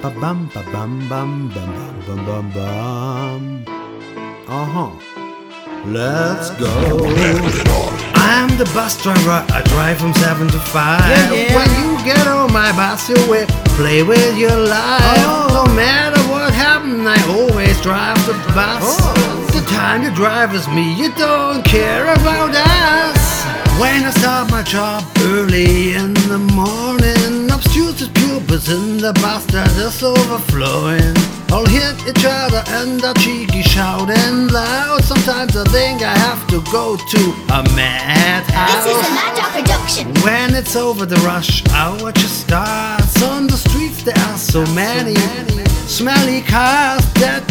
Ba bum ba bum bum bum bum bum bum bum. Uh huh. Let's go. I'm the bus driver. I drive from seven to five. Yeah, yeah. When you get on my bus, you will play with your life. Oh. No matter what happens, I always drive the bus. Oh. The time you drive with me, you don't care about us. When I start my job early in the morning, pupils in the bus that is overflowing. All hit each other and are cheeky shouting loud. Sometimes I think I have to go to a madhouse. This is a Mad Dog production. When it's over the rush hour just starts On the streets there are so many Smelly cars that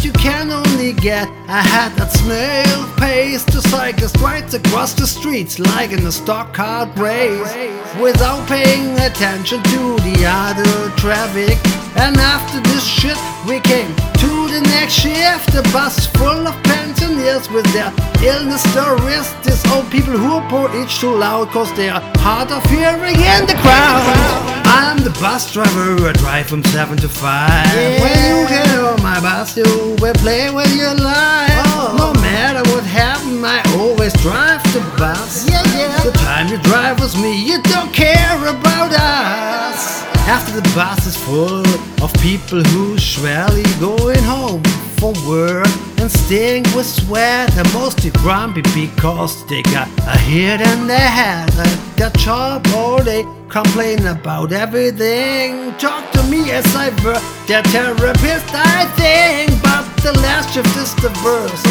get I had that snail pace to cycle right across the streets Like in a stock car race Without paying attention to the other traffic. And after this shit we came to the next shift The bus full of pensioners with their illness stories. These old people who pour each too loud Cause they are hard of hearing in the crowd bus driver, I drive from 7 to 5 When you get on my bus you will play with your life. Oh. No matter what happens I always drive the bus. Yeah, yeah. The time you drive with me you don't care about us. After the bus is full of people who surely going home from work and staying with sweat and mostly grumpy because they got a hit in their head and got job all day complain about everything. Talk to me as I were their therapist I think. But the last shift is the worst.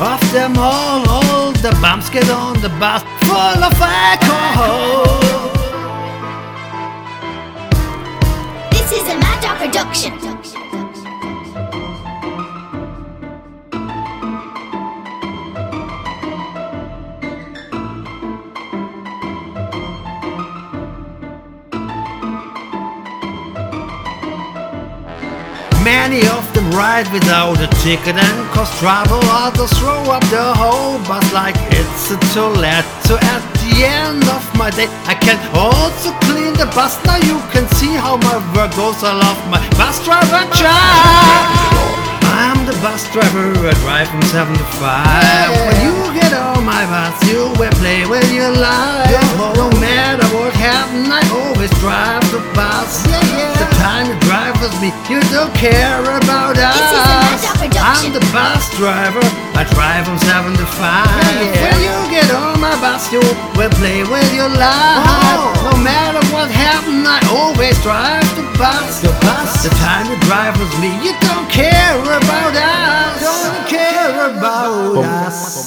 Of them all all the bumps get on the bus full of alcohol. This is a Mad Dog production. Many of them ride without a ticket and cause trouble. Others throw up the whole bus like it's a toilet. So at the end of my day, I can also clean the bus. Now you can see how my work goes. I love my bus driver job. I'm the bus driver. I drive from seven to five. When you get on my bus, you will play with your life. Me, you don't care about us. This is a Mad Dog production. I'm the bus driver. I drive from seven to five. Yeah, yeah. When you get on my bus, you will play with your life. Oh. No matter what happens, I always drive the bus. The bus. The time you drive with me, you don't care about us. Don't care about us.